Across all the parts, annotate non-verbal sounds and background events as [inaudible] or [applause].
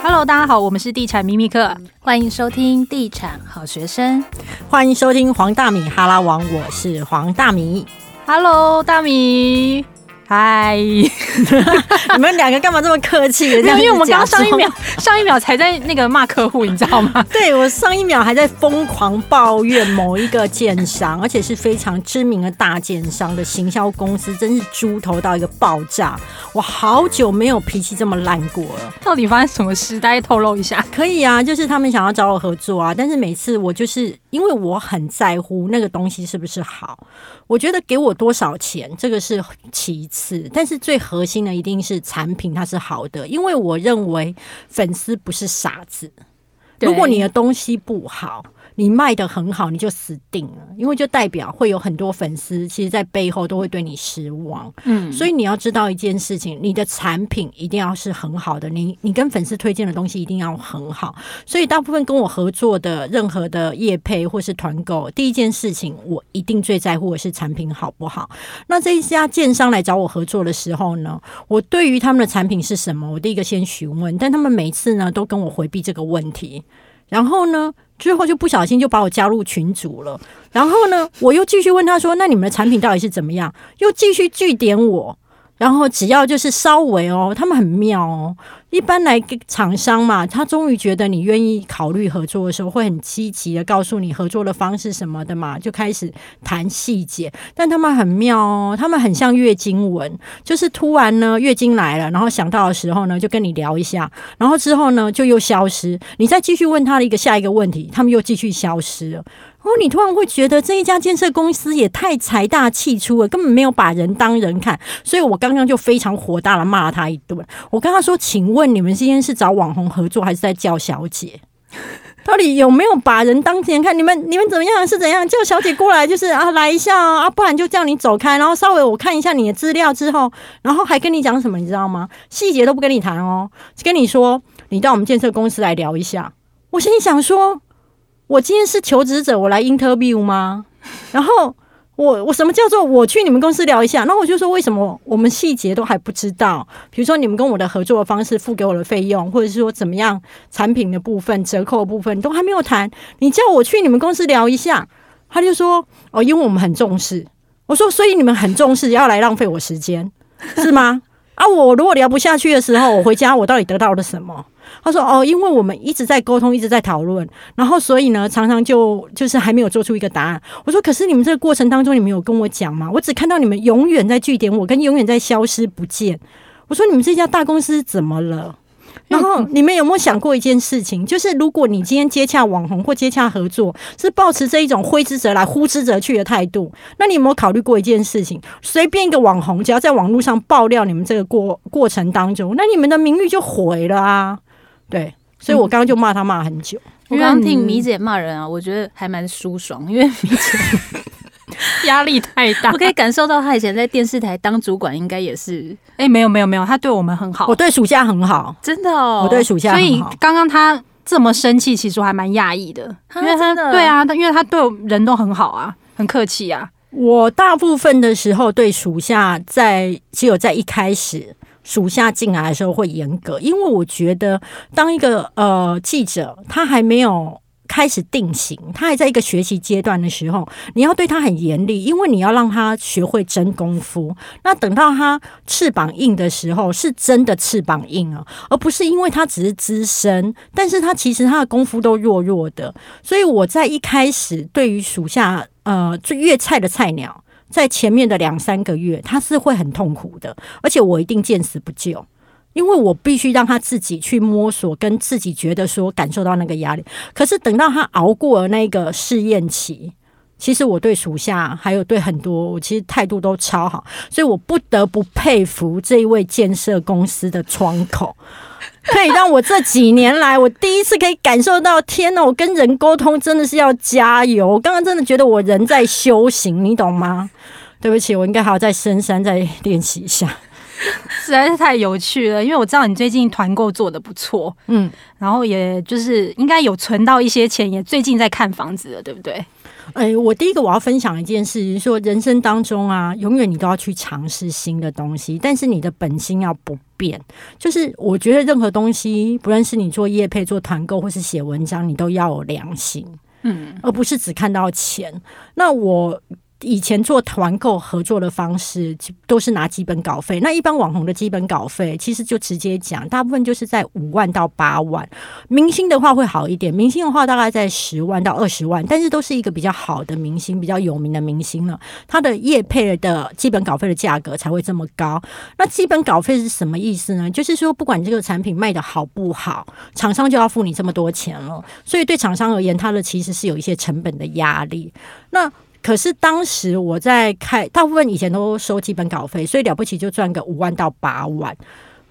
Hello，大家好，我们是地产秘密客，欢迎收听地产好学生，欢迎收听黄大米哈拉王，我是黄大米。Hello，大米。嗨，[laughs] 你们两个干嘛这么客气？因为我们刚上一秒，上一秒才在那个骂客户，你知道吗？[laughs] 对，我上一秒还在疯狂抱怨某一个建商，而且是非常知名的大建商的行销公司，真是猪头到一个爆炸。我好久没有脾气这么烂过了。到底发生什么事？大家透露一下。可以啊，就是他们想要找我合作啊，但是每次我就是因为我很在乎那个东西是不是好，我觉得给我多少钱这个是其次。但是最核心的一定是产品，它是好的，因为我认为粉丝不是傻子，如果你的东西不好。你卖的很好，你就死定了，因为就代表会有很多粉丝，其实，在背后都会对你失望。嗯，所以你要知道一件事情，你的产品一定要是很好的，你你跟粉丝推荐的东西一定要很好。所以大部分跟我合作的任何的业配或是团购，第一件事情我一定最在乎的是产品好不好。那这一家建商来找我合作的时候呢，我对于他们的产品是什么，我第一个先询问，但他们每次呢都跟我回避这个问题，然后呢，最后就不小心就把我加入群组了，然后呢，我又继续问他说：“那你们的产品到底是怎么样？”又继续据点我。然后只要就是稍微哦，他们很妙哦。一般来厂商嘛，他终于觉得你愿意考虑合作的时候，会很积极的告诉你合作的方式什么的嘛，就开始谈细节。但他们很妙哦，他们很像月经文，就是突然呢月经来了，然后想到的时候呢就跟你聊一下，然后之后呢就又消失。你再继续问他的一个下一个问题，他们又继续消失了。哦，你突然会觉得这一家建设公司也太财大气粗了，根本没有把人当人看。所以我刚刚就非常火大的骂了他一顿。我跟他说：“请问你们今天是找网红合作，还是在叫小姐？到底有没有把人当人看？你们你们怎么样？是怎样叫小姐过来？就是啊，来一下啊，不然就叫你走开。然后稍微我看一下你的资料之后，然后还跟你讲什么？你知道吗？细节都不跟你谈哦，跟你说你到我们建设公司来聊一下。我心里想说。”我今天是求职者，我来 interview 吗？[laughs] 然后我我什么叫做我去你们公司聊一下？然后我就说，为什么我们细节都还不知道？比如说你们跟我的合作方式、付给我的费用，或者是说怎么样产品的部分、折扣的部分都还没有谈，你叫我去你们公司聊一下？他就说哦，因为我们很重视。我说，所以你们很重视，要来浪费我时间是吗？啊，我如果聊不下去的时候，我回家我到底得到了什么？他说：“哦，因为我们一直在沟通，一直在讨论，然后所以呢，常常就就是还没有做出一个答案。”我说：“可是你们这个过程当中，你们有跟我讲吗？我只看到你们永远在据点我，跟永远在消失不见。”我说：“你们这家大公司怎么了？”然后你们有没有想过一件事情？就是如果你今天接洽网红或接洽合作，是抱持这一种挥之则来、呼之则去的态度，那你有没有考虑过一件事情？随便一个网红，只要在网络上爆料你们这个过过程当中，那你们的名誉就毁了啊！对，所以我刚刚就骂他骂很久。我刚刚听米姐骂人啊，我觉得还蛮舒爽，因为米姐压力太大。[laughs] 我可以感受到他以前在电视台当主管，应该也是。哎、欸，没有没有没有，他对我们很好，我对属下很好，真的哦，我对属下很好。所以刚刚他这么生气，其实我还蛮讶异的，因为他对啊，因为他对人都很好啊，很客气啊。我大部分的时候对属下在只有在一开始。属下进来的时候会严格，因为我觉得当一个呃记者，他还没有开始定型，他还在一个学习阶段的时候，你要对他很严厉，因为你要让他学会真功夫。那等到他翅膀硬的时候，是真的翅膀硬啊，而不是因为他只是资深，但是他其实他的功夫都弱弱的。所以我在一开始对于属下呃最越菜的菜鸟。在前面的两三个月，他是会很痛苦的，而且我一定见死不救，因为我必须让他自己去摸索，跟自己觉得说感受到那个压力。可是等到他熬过了那个试验期，其实我对属下还有对很多，我其实态度都超好，所以我不得不佩服这一位建设公司的窗口。[laughs] 可以让我这几年来，我第一次可以感受到，天呐，我跟人沟通真的是要加油。我刚刚真的觉得我人在修行，你懂吗？对不起，我应该还要在深山再练习一下。实在是太有趣了，因为我知道你最近团购做的不错，嗯，然后也就是应该有存到一些钱，也最近在看房子了，对不对？哎，我第一个我要分享一件事，就是说人生当中啊，永远你都要去尝试新的东西，但是你的本心要不变。就是我觉得任何东西，不论是你做业配、做团购，或是写文章，你都要有良心，嗯，而不是只看到钱。那我。以前做团购合作的方式都是拿基本稿费，那一般网红的基本稿费其实就直接讲，大部分就是在五万到八万。明星的话会好一点，明星的话大概在十万到二十万，但是都是一个比较好的明星，比较有名的明星了，他的业配的基本稿费的价格才会这么高。那基本稿费是什么意思呢？就是说不管这个产品卖得好不好，厂商就要付你这么多钱了，所以对厂商而言，他的其实是有一些成本的压力。那可是当时我在开，大部分以前都收基本稿费，所以了不起就赚个五万到八万。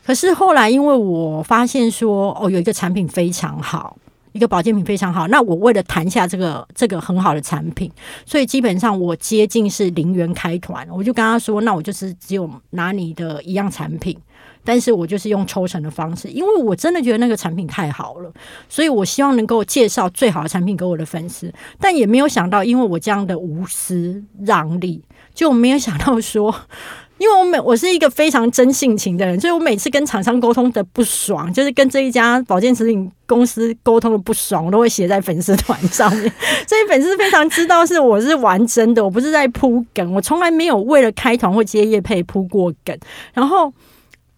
可是后来因为我发现说，哦，有一个产品非常好，一个保健品非常好，那我为了谈下这个这个很好的产品，所以基本上我接近是零元开团，我就跟他说，那我就是只有拿你的一样产品。但是我就是用抽成的方式，因为我真的觉得那个产品太好了，所以我希望能够介绍最好的产品给我的粉丝。但也没有想到，因为我这样的无私让利，就没有想到说，[laughs] 因为我每我是一个非常真性情的人，所以我每次跟厂商沟通的不爽，就是跟这一家保健食品公司沟通的不爽，我都会写在粉丝团上面，[laughs] 所以粉丝非常知道是我是玩真的，我不是在铺梗，我从来没有为了开团或接业配铺过梗，然后。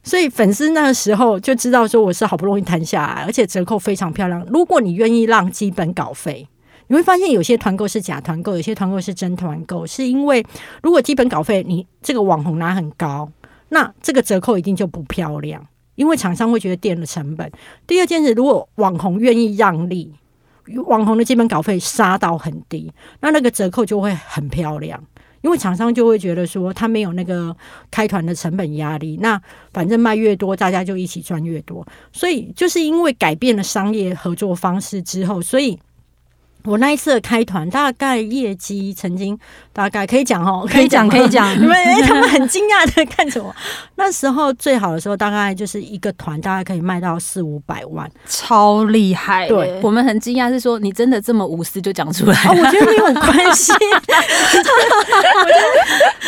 所以粉丝那个时候就知道说我是好不容易谈下来，而且折扣非常漂亮。如果你愿意让基本稿费，你会发现有些团购是假团购，有些团购是真团购，是因为如果基本稿费你这个网红拿很高，那这个折扣一定就不漂亮，因为厂商会觉得垫了成本。第二件事，如果网红愿意让利，网红的基本稿费杀到很低，那那个折扣就会很漂亮。因为厂商就会觉得说他没有那个开团的成本压力，那反正卖越多，大家就一起赚越多。所以就是因为改变了商业合作方式之后，所以。我那一次的开团，大概业绩曾经大概可以讲哦，可以讲可以讲，[laughs] 你们 [laughs] 他们很惊讶的看着我。那时候最好的时候，大概就是一个团大概可以卖到四五百万，超厉害。对，我们很惊讶是说你真的这么无私就讲出来。哦，我觉得没有关系，[laughs] 我觉得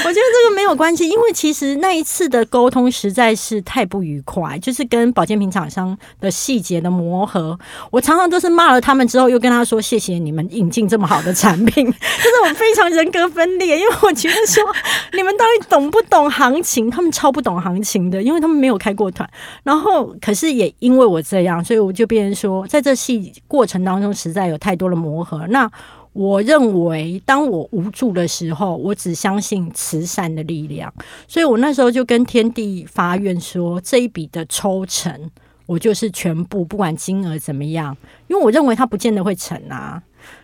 我觉得这个没有关系，因为其实那一次的沟通实在是太不愉快，就是跟保健品厂商的细节的磨合，我常常都是骂了他们之后，又跟他说谢谢你。你们引进这么好的产品，就是我非常人格分裂，因为我觉得说你们到底懂不懂行情？他们超不懂行情的，因为他们没有开过团。然后，可是也因为我这样，所以我就变成说，在这戏过程当中，实在有太多的磨合。那我认为，当我无助的时候，我只相信慈善的力量。所以我那时候就跟天地发愿说，这一笔的抽成，我就是全部，不管金额怎么样，因为我认为它不见得会成啊。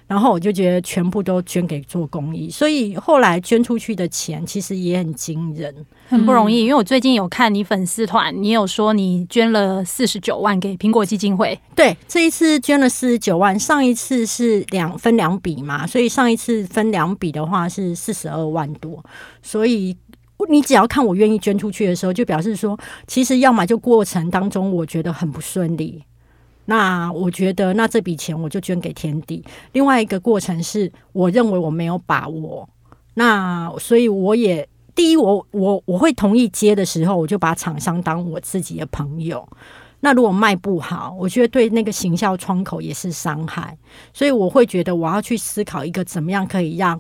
然后我就觉得全部都捐给做公益，所以后来捐出去的钱其实也很惊人，很不容易。因为我最近有看你粉丝团，你有说你捐了四十九万给苹果基金会。对，这一次捐了四十九万，上一次是两分两笔嘛，所以上一次分两笔的话是四十二万多。所以你只要看我愿意捐出去的时候，就表示说，其实要么就过程当中我觉得很不顺利。那我觉得，那这笔钱我就捐给天地。另外一个过程是，我认为我没有把握，那所以我也第一，我我我会同意接的时候，我就把厂商当我自己的朋友。那如果卖不好，我觉得对那个行销窗口也是伤害，所以我会觉得我要去思考一个怎么样可以让。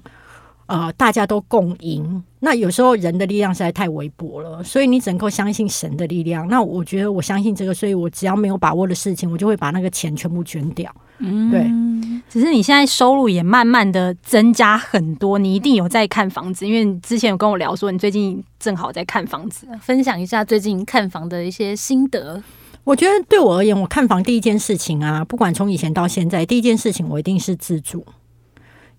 呃，大家都共赢。那有时候人的力量实在太微薄了，所以你只能够相信神的力量。那我觉得我相信这个，所以我只要没有把握的事情，我就会把那个钱全部捐掉。嗯，对。只是你现在收入也慢慢的增加很多，你一定有在看房子，因为你之前有跟我聊说你最近正好在看房子，分享一下最近看房的一些心得。我觉得对我而言，我看房第一件事情啊，不管从以前到现在，第一件事情我一定是自住。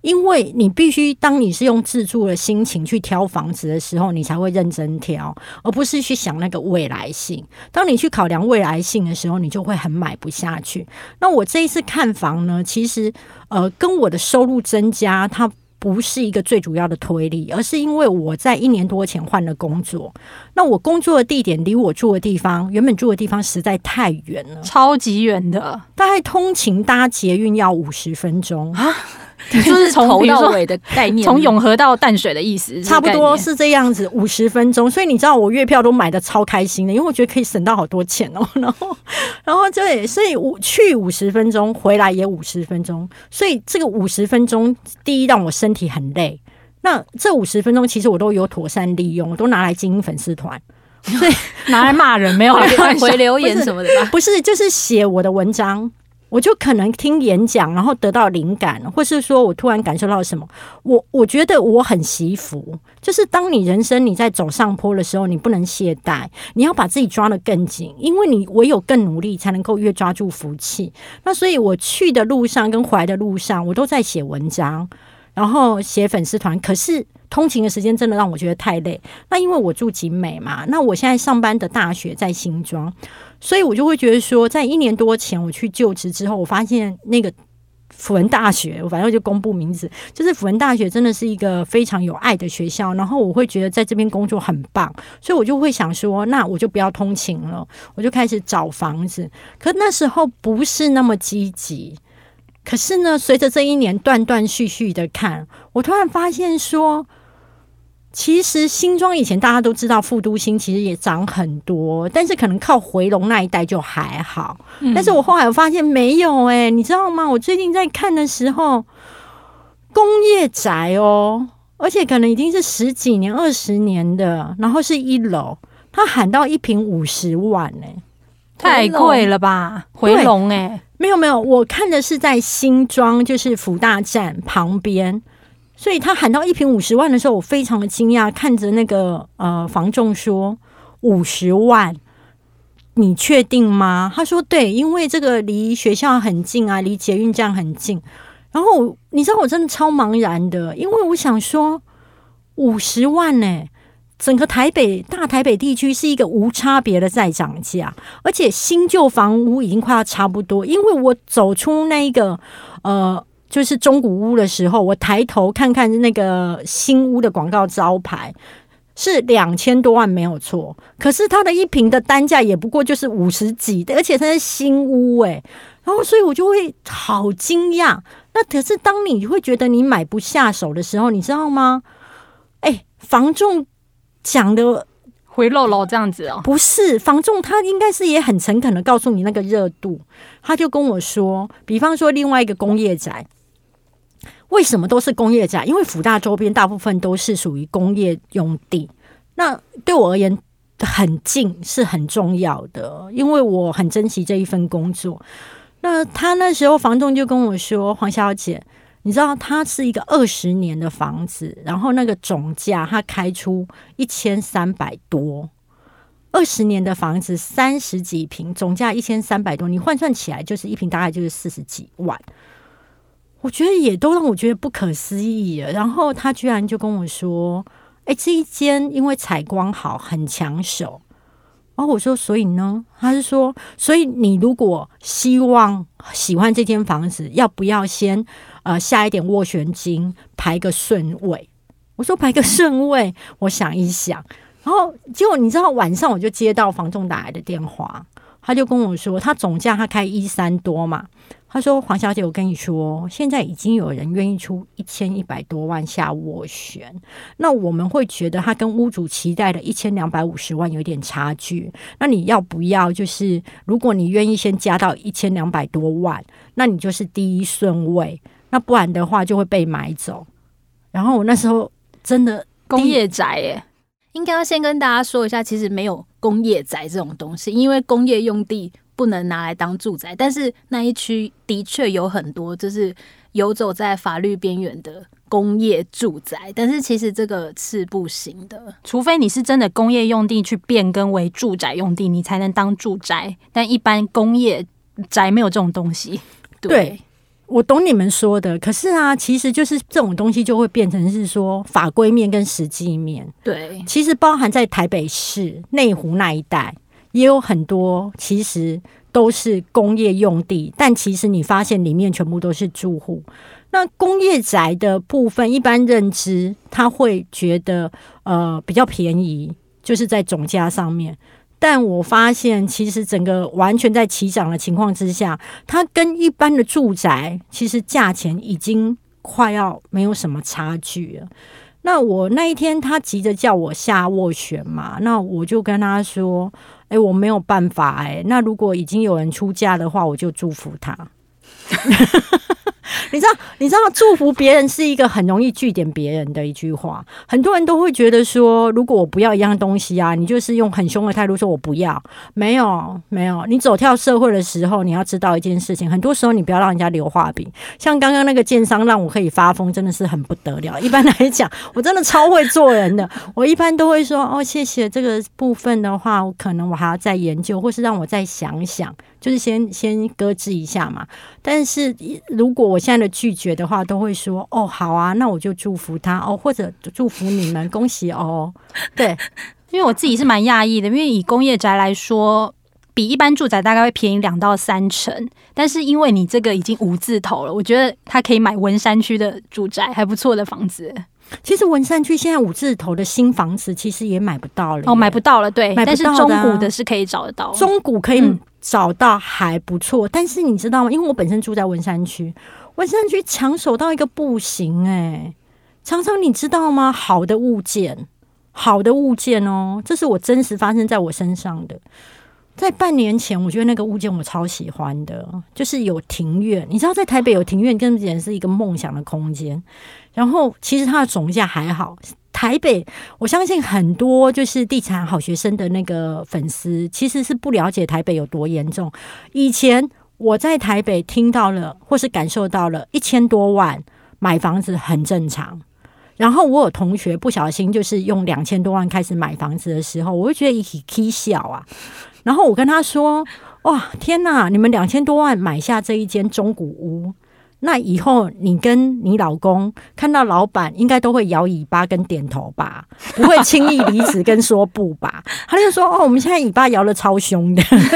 因为你必须，当你是用自住的心情去挑房子的时候，你才会认真挑，而不是去想那个未来性。当你去考量未来性的时候，你就会很买不下去。那我这一次看房呢，其实呃，跟我的收入增加，它不是一个最主要的推力，而是因为我在一年多前换了工作。那我工作的地点离我住的地方，原本住的地方实在太远了，超级远的，大概通勤搭捷运要五十分钟啊。[laughs] 就是从头到尾的概念，从永和到淡水的意思，差不多是这样子，五十分钟。所以你知道我月票都买的超开心的，因为我觉得可以省到好多钱哦。[laughs] 然后，然后对，所以五去五十分钟，回来也五十分钟。所以这个五十分钟，第一让我身体很累。那这五十分钟其实我都有妥善利用，我都拿来经营粉丝团，所以 [laughs] 拿来骂人没有回留言什么的吧？不是，就是写我的文章。我就可能听演讲，然后得到灵感，或是说我突然感受到什么，我我觉得我很惜福。就是当你人生你在走上坡的时候，你不能懈怠，你要把自己抓得更紧，因为你唯有更努力，才能够越抓住福气。那所以我去的路上跟回来的路上，我都在写文章，然后写粉丝团。可是通勤的时间真的让我觉得太累。那因为我住景美嘛，那我现在上班的大学在新庄。所以我就会觉得说，在一年多前我去就职之后，我发现那个辅仁大学，我反正就公布名字，就是辅仁大学真的是一个非常有爱的学校。然后我会觉得在这边工作很棒，所以我就会想说，那我就不要通勤了，我就开始找房子。可那时候不是那么积极，可是呢，随着这一年断断续续的看，我突然发现说。其实新庄以前大家都知道，副都心其实也涨很多，但是可能靠回龙那一带就还好。嗯、但是我后来我发现没有哎、欸，你知道吗？我最近在看的时候，工业宅哦，而且可能已经是十几年、二十年的，然后是一楼，他喊到一平五十万哎、欸，太贵了吧？回龙哎、欸，没有没有，我看的是在新庄，就是福大站旁边。所以他喊到一瓶五十万的时候，我非常的惊讶，看着那个呃房仲说五十万，你确定吗？他说对，因为这个离学校很近啊，离捷运站很近。然后你知道我真的超茫然的，因为我想说五十万呢、欸，整个台北大台北地区是一个无差别的在涨价，而且新旧房屋已经快要差不多，因为我走出那一个呃。就是中古屋的时候，我抬头看看那个新屋的广告招牌是两千多万没有错，可是它的一坪的单价也不过就是五十几，而且它是新屋诶。然后所以我就会好惊讶。那可是当你会觉得你买不下手的时候，你知道吗？哎，房仲讲的回漏漏这样子哦，不是房仲，他应该是也很诚恳的告诉你那个热度，他就跟我说，比方说另外一个工业宅。为什么都是工业宅？因为辅大周边大部分都是属于工业用地，那对我而言很近是很重要的，因为我很珍惜这一份工作。那他那时候房东就跟我说：“黄小姐，你知道它是一个二十年的房子，然后那个总价他开出一千三百多，二十年的房子三十几平，总价一千三百多，你换算起来就是一平大概就是四十几万。”我觉得也都让我觉得不可思议了。然后他居然就跟我说：“哎，这一间因为采光好，很抢手。”然后我说：“所以呢？”他是说：“所以你如果希望喜欢这间房子，要不要先呃下一点斡旋金，排个顺位？”我说：“排个顺位，我想一想。”然后结果你知道，晚上我就接到房仲打来的电话，他就跟我说：“他总价他开一三多嘛。”他说：“黄小姐，我跟你说，现在已经有人愿意出一千一百多万下斡旋，那我们会觉得他跟屋主期待的一千两百五十万有点差距。那你要不要？就是如果你愿意先加到一千两百多万，那你就是第一顺位。那不然的话就会被买走。然后我那时候真的工业宅耶，应该要先跟大家说一下，其实没有工业宅这种东西，因为工业用地。”不能拿来当住宅，但是那一区的确有很多就是游走在法律边缘的工业住宅，但是其实这个是不行的，除非你是真的工业用地去变更为住宅用地，你才能当住宅。但一般工业宅没有这种东西。对，对，我懂你们说的，可是啊，其实就是这种东西就会变成是说法规面跟实际面。对，其实包含在台北市内湖那一带。也有很多，其实都是工业用地，但其实你发现里面全部都是住户。那工业宅的部分，一般认知他会觉得呃比较便宜，就是在总价上面。但我发现，其实整个完全在齐涨的情况之下，它跟一般的住宅其实价钱已经快要没有什么差距了。那我那一天他急着叫我下斡旋嘛，那我就跟他说：“哎、我没有办法哎、那如果已经有人出嫁的话，我就祝福他。” [laughs] 你知道，你知道，祝福别人是一个很容易据点别人的一句话。很多人都会觉得说，如果我不要一样东西啊，你就是用很凶的态度说我不要。没有，没有。你走跳社会的时候，你要知道一件事情，很多时候你不要让人家留话饼。像刚刚那个建商让我可以发疯，真的是很不得了。一般来讲，我真的超会做人的。我一般都会说哦，谢谢这个部分的话，我可能我还要再研究，或是让我再想想。就是先先搁置一下嘛，但是如果我现在的拒绝的话，都会说哦好啊，那我就祝福他哦，或者祝福你们，恭喜哦。[laughs] 对，因为我自己是蛮讶异的，因为以工业宅来说，比一般住宅大概会便宜两到三成，但是因为你这个已经五字头了，我觉得他可以买文山区的住宅，还不错的房子。其实文山区现在五字头的新房子其实也买不到了，哦，买不到了，对，买不到，但是中古的是可以找得到，中古可以。找到还不错，但是你知道吗？因为我本身住在文山区，文山区抢手到一个不行哎、常常你知道吗？好的物件，好的物件哦，这是我真实发生在我身上的。在半年前，我觉得那个物件我超喜欢的，就是有庭院。你知道，在台北有庭院，根本是一个梦想的空间。然后，其实它的总价还好。台北，我相信很多就是地产好学生的那个粉丝，其实是不了解台北有多严重。以前我在台北听到了，或是感受到了一千多万买房子很正常。然后我有同学不小心就是用两千多万开始买房子的时候，我会觉得一起 k 笑啊。然后我跟他说：“哇，天哪！你们两千多万买下这一间中古屋。”那以后你跟你老公看到老板，应该都会摇尾巴跟点头吧，不会轻易离职跟说不吧？[laughs] 他就说：“哦，我们现在尾巴摇的超凶的。[laughs] ”对，对，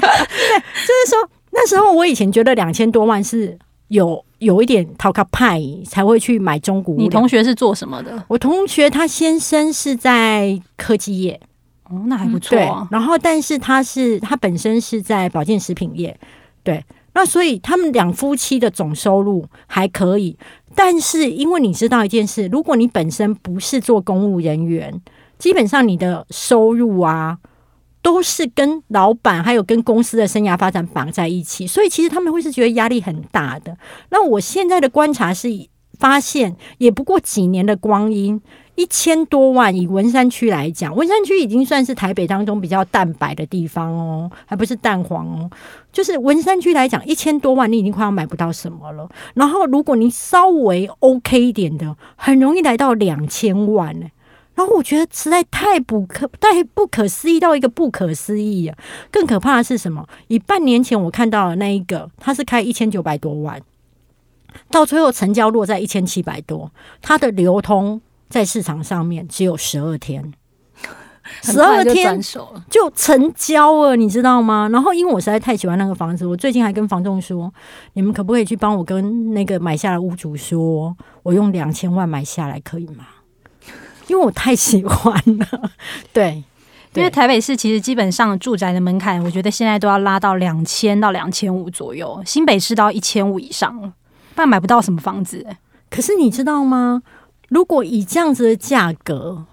就是说那时候我以前觉得两千多万是有有一点讨卡派才会去买中古。你同学是做什么的？我同学他先生是在科技业，哦，那还不错啊。然后，但是他是他本身是在保健食品业，对。那所以他们两夫妻的总收入还可以，但是因为你知道一件事，如果你本身不是做公务人员，基本上你的收入啊都是跟老板还有跟公司的生涯发展绑在一起，所以其实他们会是觉得压力很大的。那我现在的观察是发现，也不过几年的光阴。一千多万，以文山区来讲，文山区已经算是台北当中比较蛋白的地方哦，还不是蛋黄哦。就是文山区来讲，一千多万，你已经快要买不到什么了。然后，如果你稍微 OK 一点的，很容易来到两千万呢。然后，我觉得实在太不可太不可思议到一个不可思议啊！更可怕的是什么？以半年前我看到的那一个，它是开一千九百多万，到最后成交落在一千七百多，它的流通。在市场上面只有十二天，[laughs] 十二天就成交了，你知道吗？然后因为我实在太喜欢那个房子，我最近还跟房东说，你们可不可以去帮我跟那个买下的屋主说，我用两千万买下来可以吗？因为我太喜欢了。对，因为台北市其实基本上住宅的门槛，我觉得现在都要拉到两千到两千五左右，新北市到一千五以上了，不然买不到什么房子。可是你知道吗？如果以这样子的价格，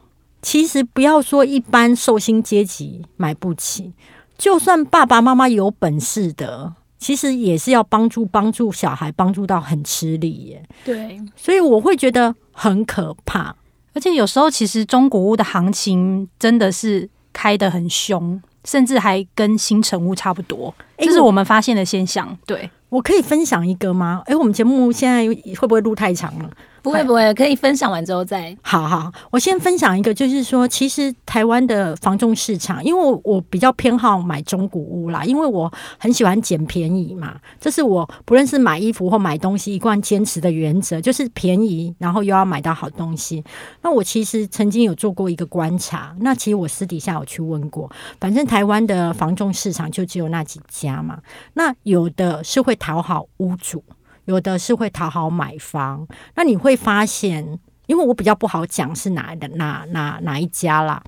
其实不要说一般寿星阶级买不起，就算爸爸妈妈有本事的，其实也是要帮助帮助小孩，帮助到很吃力耶。对，所以我会觉得很可怕。而且有时候其实中古屋的行情真的是开得很凶，甚至还跟新城屋差不多，这是我们发现的现象。对，我可以分享一个吗？诶，我们节目现在会不会录太长了？不会不会，可以分享完之后再好好。我先分享一个，就是说，其实台湾的房仲市场，因为我，我比较偏好买中古屋啦，因为我很喜欢捡便宜嘛，这是我不论是买衣服或买东西一贯坚持的原则，就是便宜，然后又要买到好东西。那我其实曾经有做过一个观察，那其实我私底下有去问过，反正台湾的房仲市场就只有那几家嘛，那有的是会讨好屋主。有的是会讨好买方，那你会发现，因为我比较不好讲是哪的哪哪哪一家啦，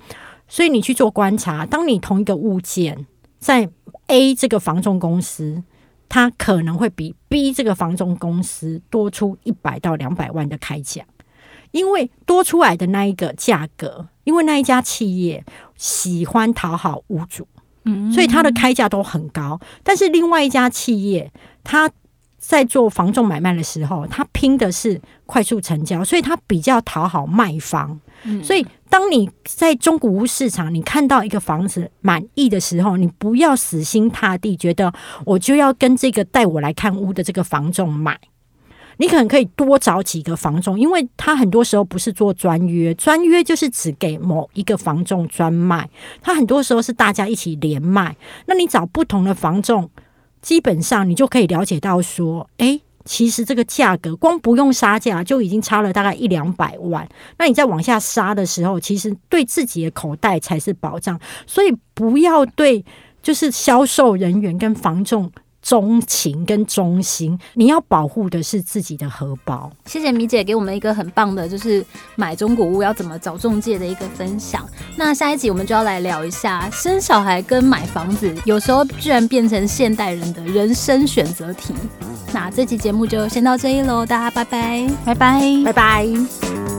所以你去做观察。当你同一个物件在 A 这个房仲公司，它可能会比 B 这个房仲公司多出一百到两百万的开价，因为多出来的那一个价格，因为那一家企业喜欢讨好屋主，嗯，所以它的开价都很高。但是另外一家企业，他在做房仲买卖的时候，他拼的是快速成交，所以他比较讨好卖方。所以，当你在中古屋市场，你看到一个房子满意的时候，你不要死心塌地觉得我就要跟这个带我来看屋的这个房仲买。你可能可以多找几个房仲，因为他很多时候不是做专约，专约就是只给某一个房仲专卖，他很多时候是大家一起连卖。那你找不同的房仲，基本上你就可以了解到说，诶。其实这个价格光不用杀价就已经差了大概一两百万，那你再往下杀的时候，其实对自己的口袋才是保障。所以不要对就是销售人员跟房仲钟情跟忠心，你要保护的是自己的荷包。谢谢米姐给我们一个很棒的，就是买中古屋要怎么找中介的一个分享。那下一集我们就要来聊一下生小孩跟买房子，有时候居然变成现代人的人生选择题。那这期节目就先到这里喽，大家拜拜，拜拜，拜拜。